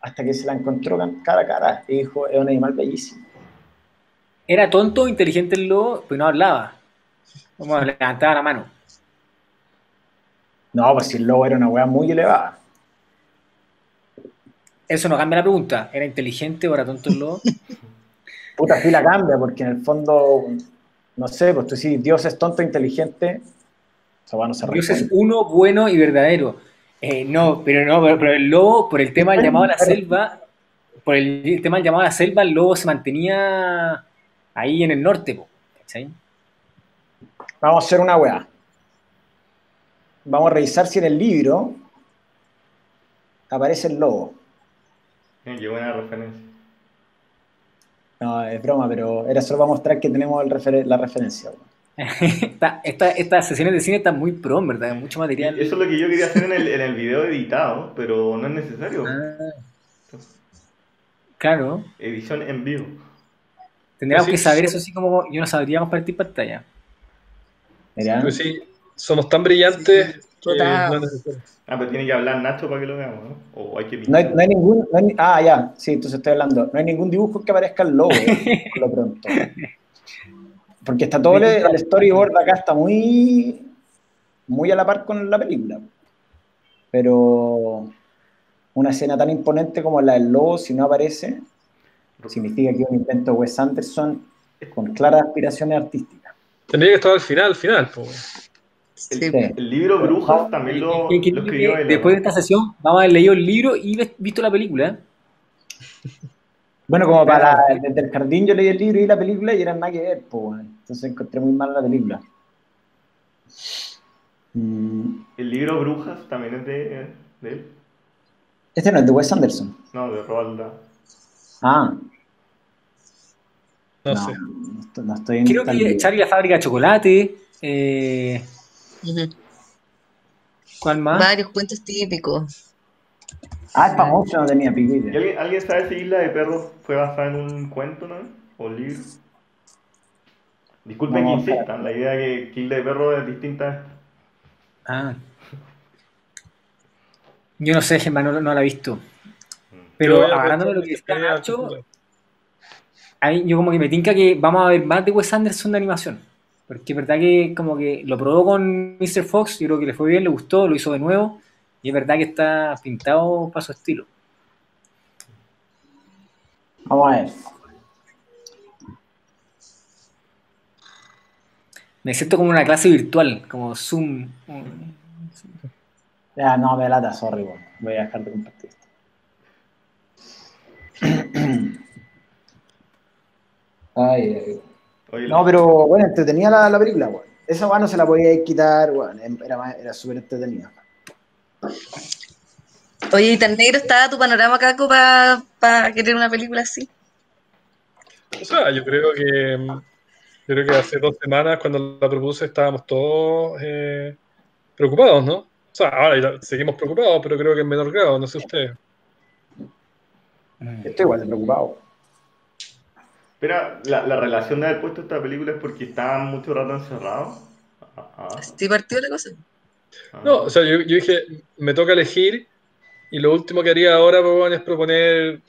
D: hasta que se la encontró cara a cara y dijo, es un animal bellísimo.
C: Era tonto o inteligente el lobo, pero no hablaba. Como levantaba la mano.
D: No, pues si el lobo era una weá muy elevada.
C: Eso no cambia la pregunta. ¿Era inteligente o era tonto el lobo?
D: Puta, sí la cambia, porque en el fondo, no sé, pues tú sí, Dios es tonto e inteligente, se
C: Dios es uno, bueno y verdadero. Eh, no, pero no, pero, el lobo, por el tema del llamado a la selva, por el, tema del llamado a la selva, el lobo se mantenía ahí en el norte, ¿cachai?
D: Vamos a hacer una weá. Vamos a revisar si en el libro aparece el lobo.
A: Qué buena referencia.
D: No, es broma, pero era solo para mostrar que tenemos la referencia.
C: Estas sesiones de cine están muy pro, ¿verdad? Mucho material.
A: Eso es lo que yo quería hacer en el, en el video editado, pero no es necesario. Ah.
C: claro.
A: Edición en vivo.
C: Tendríamos que saber eso así como yo no sabría compartir pantalla.
B: Pues sí, somos tan brillantes.
A: Total. Ah, pero tiene que hablar Nacho para que lo veamos, ¿no? O hay que
D: no hay, no hay ningún. ah, ya, sí, entonces estoy hablando. No hay ningún dibujo que aparezca el logo, por lo pronto. Porque está todo el, storyboard acá, está muy. Muy a la par con la película. Pero. Una escena tan imponente como la del lobo, si no aparece, significa que es un intento de Wes Anderson con claras aspiraciones artísticas.
B: Tendría que estar al final, al final. Pues.
A: El, libro Brujas también lo, escribió él.
C: Después de esta sesión, vamos a haber leído el libro y visto la película. ¿eh?
D: Bueno, como para desde el jardín yo leí el libro y la película y eran nada que ver, pues, entonces encontré muy mal la película.
A: Mm. El libro Brujas también es de, él.
D: Este no es de Wes Anderson.
A: No, de Roald
D: Ah.
B: No, sé.
C: No, estoy en Creo que Charlie la fábrica de chocolate. Eh, ¿Cuál más?
E: Varios cuentos típicos.
D: Ah, es famoso, no tenía.
A: ¿Alguien, ¿Alguien sabe si Isla de Perros fue basada en un cuento, no? ¿O libro? Disculpen que insistan, la idea de que Isla de Perros es distinta.
C: Ah. Yo no sé, Gemma, no, la he visto. Pero hablando de lo que está Nacho, yo como que me tinca que vamos a ver más de Wes Anderson de animación. Porque es verdad que como que lo probó con Mr. Fox, yo creo que le fue bien, le gustó, lo hizo de nuevo, y es verdad que está pintado para su estilo.
D: Vamos a ver.
C: Me siento como una clase virtual, como Zoom.
D: Ya, no, me lata, sorry, voy a dejar de compartir ay, ay no, pero bueno, entretenía la, la película, weón. Esa weón no se la podía quitar, weón. Era, era súper entretenida.
E: Oye, ¿y tan negro estaba tu panorama, Caco, para querer una película así?
B: O sea, yo creo que yo creo que hace dos semanas cuando la propuse estábamos todos eh, preocupados, ¿no? O sea, ahora seguimos preocupados, pero creo que en menor grado, no sé ustedes.
D: Estoy igual de preocupado.
A: Pero la, la, relación de haber puesto esta película es porque estaban mucho rato encerrados.
E: Ah, ah. ¿Sí partió la cosa?
B: Ah. No, o sea, yo, yo, dije, me toca elegir y lo último que haría ahora pues, es proponer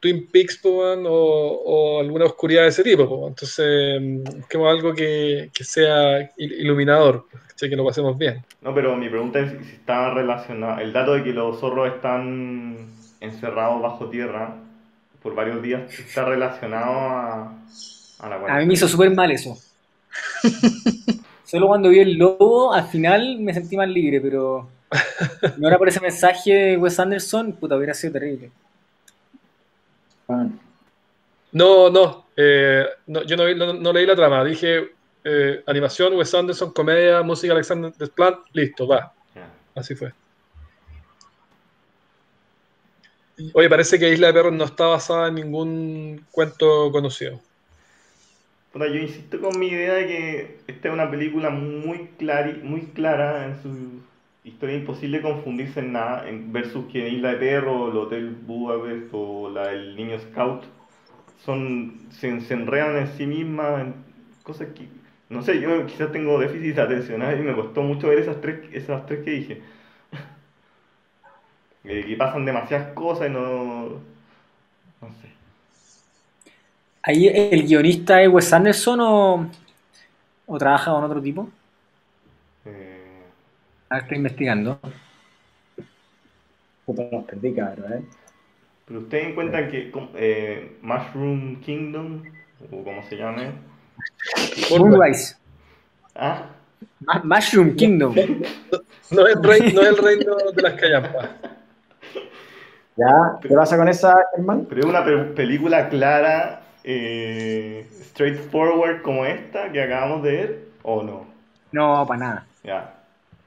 B: Twin Peaks pues, o, o, alguna oscuridad de ese tipo. Pues, entonces, busquemos algo que, que sea iluminador, que lo pasemos bien.
A: No, pero mi pregunta es si está relacionado, el dato de que los zorros están encerrados bajo tierra por varios días está relacionado a, a la
C: A mí me hizo súper mal eso. Solo cuando vi el lobo, al final me sentí más libre, pero no era por ese mensaje de Wes Anderson, puta, hubiera sido terrible.
B: No, no, eh, no yo no, leí la trama, dije eh, animación, Wes Anderson, comedia, música, Alexander Desplat, listo, va. Así fue. Oye, parece que Isla de Perros no está basada en ningún cuento conocido.
A: yo insisto con mi idea de que esta es una película muy, clara, muy clara en su historia, imposible confundirse en nada, versus que Isla de Perros, el Hotel Budapest o la del Niño Scout son, se, enredan en sí mismas en cosas que, no sé, yo quizás tengo déficit atencional y me costó mucho ver esas tres, esas tres que dije y pasan demasiadas cosas y no. No sé.
C: ¿Ahí el guionista es Wes Anderson o, o trabaja con otro tipo? Eh... A ver, estoy investigando.
D: Puta, los perdí, cabrón, ¿eh?
A: Pero ustedes encuentran que eh, Mushroom Kingdom, o como se llame,
C: Moonrise.
A: ah,
C: Mushroom Kingdom.
B: No es, rey- no es el reino de las callampas.
D: ¿Ya? ¿Qué pasa con esa, hermano?
A: pero es una pe- película clara, eh, straightforward como esta que acabamos de ver, o no.
C: No, para nada.
A: Ya.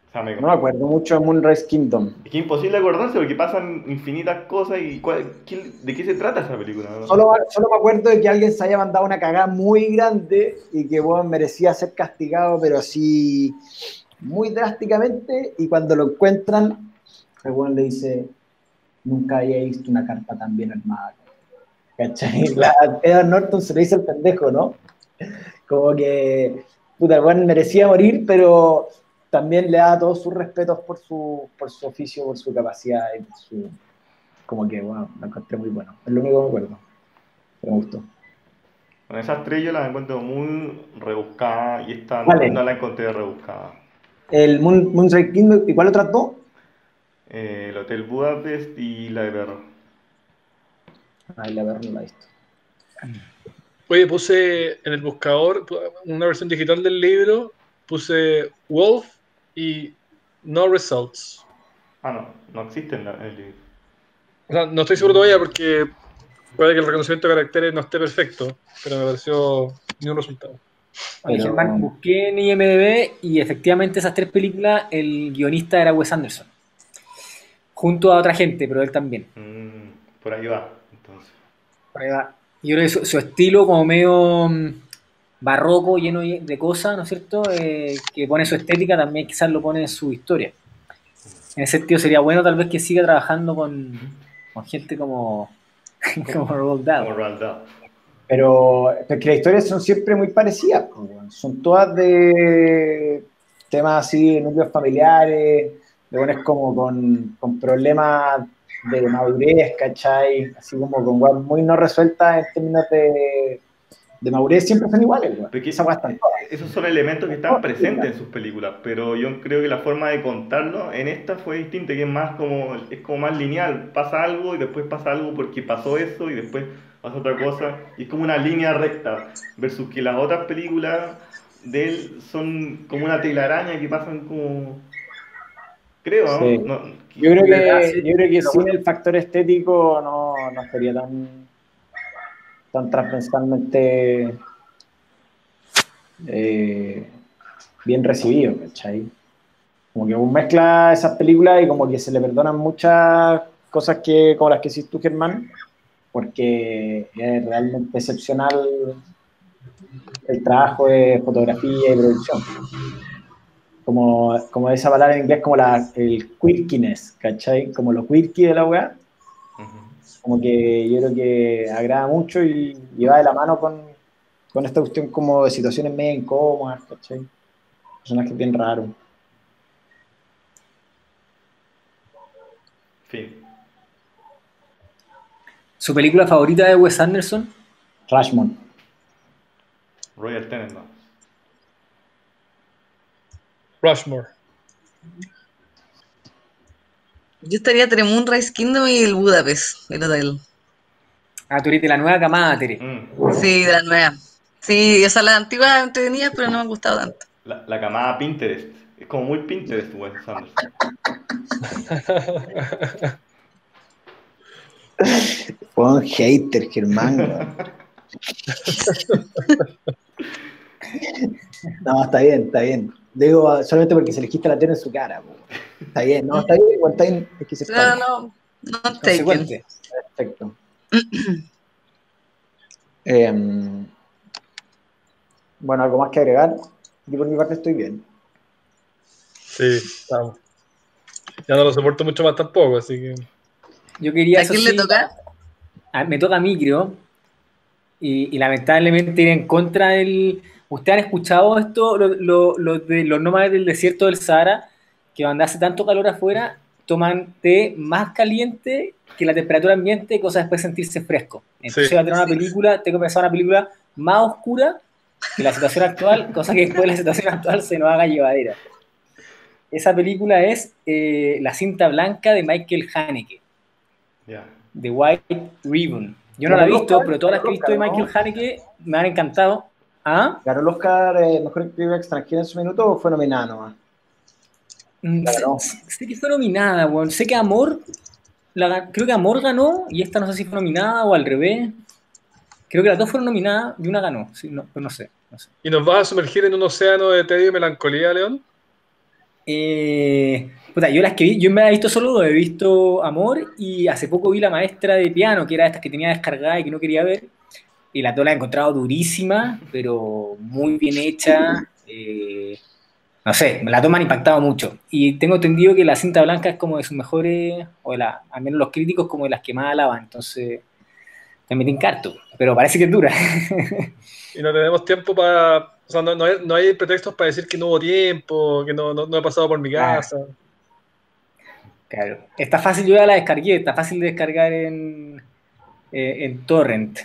A: O sea, me-
D: No me acuerdo mucho de Moonrise Kingdom.
A: Es que es imposible acordarse porque pasan infinitas cosas y cuál- qué- ¿de qué se trata esa película? no?
D: Solo, solo me acuerdo de que alguien se haya mandado una cagada muy grande y que bueno, merecía ser castigado, pero así muy drásticamente. Y cuando lo encuentran, el le dice: Nunca había visto una carta tan bien armada. ¿Cachai? La, Edward Norton se le dice el pendejo, ¿no? Como que, puta, weón merecía morir, pero también le da todos sus respetos por su, por su oficio, por su capacidad y por su. Como que, bueno, lo encontré muy bueno. Es lo único que me acuerdo. Pero me gustó.
A: Con esas tres yo las encuentro muy rebuscadas y esta no-
D: Vale.
A: no la encontré rebuscada.
D: El Moon, Moonrise Kingdom, ¿y cuál otras dos?
A: Eh, el Hotel Budapest y la de Perro.
D: Ay, la verdad no la he visto.
B: Oye, puse en el buscador una versión digital del libro, puse Wolf y No Results.
A: Ah, no, no existe en, la- en el libro.
B: O sea, no estoy seguro todavía porque puede que el reconocimiento de caracteres no esté perfecto, pero me pareció ni un resultado.
C: Oye,
D: Pero-
C: Germán, busqué en IMDB y efectivamente esas tres películas, el guionista era Wes Anderson. Junto a otra gente, pero él también.
A: Mm, por ahí va, entonces.
C: Por ahí va. Yo creo que su, su estilo como medio mm, barroco, lleno de cosas, ¿no es cierto? Eh, que pone su estética, también quizás lo pone en su historia. En ese sentido sería bueno tal vez que siga trabajando con, con gente como, como Roald Dahl.
A: Como Roald Dahl.
D: Pero es que las historias son siempre muy parecidas. Son todas de temas así, de núcleos familiares, buenos como con, con problemas de madurez, ¿cachai? Así como con weas muy no resueltas en términos de, de madurez, siempre son iguales.
A: Porque
D: todas.
A: Esos son elementos que están presentes en sus películas, pero yo creo que la forma de contarlo en esta fue distinta, que es más como, es como más lineal, pasa algo y después pasa algo porque pasó eso y después pasa otra cosa, y es como una línea recta, versus que las otras películas de él son como una telaraña que pasan como... Creo, ¿no?
D: Sí.
A: No-
D: Yo creo que,
C: Sí,
D: yo creo que sin el factor estético no, no sería tan, tan transversalmente eh, bien recibido, ¿cachai? Como que mezcla esas películas y como que se le perdonan muchas cosas que, como las que hiciste tú, Germán, porque es realmente excepcional el trabajo de fotografía y producción como, como esa palabra en inglés, como la, el quirkiness, ¿cachai? Como lo quirky de la weá, como que yo creo que agrada mucho y, y va de la mano con, con esta cuestión como de situaciones medio incómodas, ¿cachai? Personajes bien raros.
A: Fin.
C: ¿Su película favorita de Wes Anderson?
D: Rashmon.
A: Royal Tenenbaums.
B: Rushmore.
E: Yo estaría entre Moonrise Kingdom y el Budapest, el hotel.
C: Ah, tú eres de la nueva camada, Tere.
A: Mm.
E: Sí, de la nueva. Sí, o sea, las antiguas entretenidas, pero no me han gustado tanto.
A: La, la camada Pinterest. Es como muy Pinterest, Wes Anderson.
D: Fue un hater, Germán. no, está bien, está bien. Digo solamente porque se le quita la tela en su cara. Está bien, no, está bien, igual está bien. Es que se
E: No, no, no.
C: Consecuente.
D: Perfecto. Em, bueno, algo más que agregar. Yo por mi parte estoy bien.
B: Sí, estamos. Ya no lo soporto mucho más tampoco, así que.
C: Yo quería.
E: ¿A quién le toca?
C: a- me toca a mí, creo. Y, y lamentablemente ir en contra del. ¿Ustedes han escuchado esto, lo, lo- lo de los nómades del desierto del Sahara? Que cuando hace tanto calor afuera, toman té más caliente que la temperatura ambiente, cosa después de sentirse fresco. Entonces
B: Sí.
C: va a tener una película, tengo que pensar una película más oscura que la situación actual, cosa que después de la situación actual se nos haga llevadera. esa película es eh, La cinta blanca de Michael Haneke. The White Ribbon. Yo no la he visto, pero todas las que he visto de Michael Haneke me han encantado. ¿Ah?
D: ¿Ganó el Oscar eh, Mejor Película Extranjera en su minuto o fue nominada nomás?
C: Mm,
D: Claro.
C: Sé, sé que fue nominada, weón. Sé que Amor, la creo que Amor ganó y esta no sé si fue nominada o al revés. Creo que las dos fueron nominadas y una ganó. Sí, no, pero no sé. no sé.
B: ¿Y nos vas a sumergir en un océano de tedio y melancolía, León?
C: Eh, puta, yo las que vi, yo me he visto solo dos, he visto Amor y hace poco vi La Maestra de Piano, que era estas que tenía descargada y que no quería ver. Y las dos las he encontrado durísimas, pero muy bien hecha. eh, no sé, las dos me han impactado mucho. Y tengo entendido que la cinta blanca es como de sus mejores, o de la, al menos los críticos, como de las que más alaban. Entonces, también te encarto, pero parece que es dura.
B: Y no tenemos tiempo para. O sea, no, no hay, no hay pretextos para decir que no hubo tiempo, que no, no, he pasado por mi
C: Claro.
B: casa.
C: Claro. Está fácil, yo ya la descargué, está fácil de descargar en, eh, en Torrent.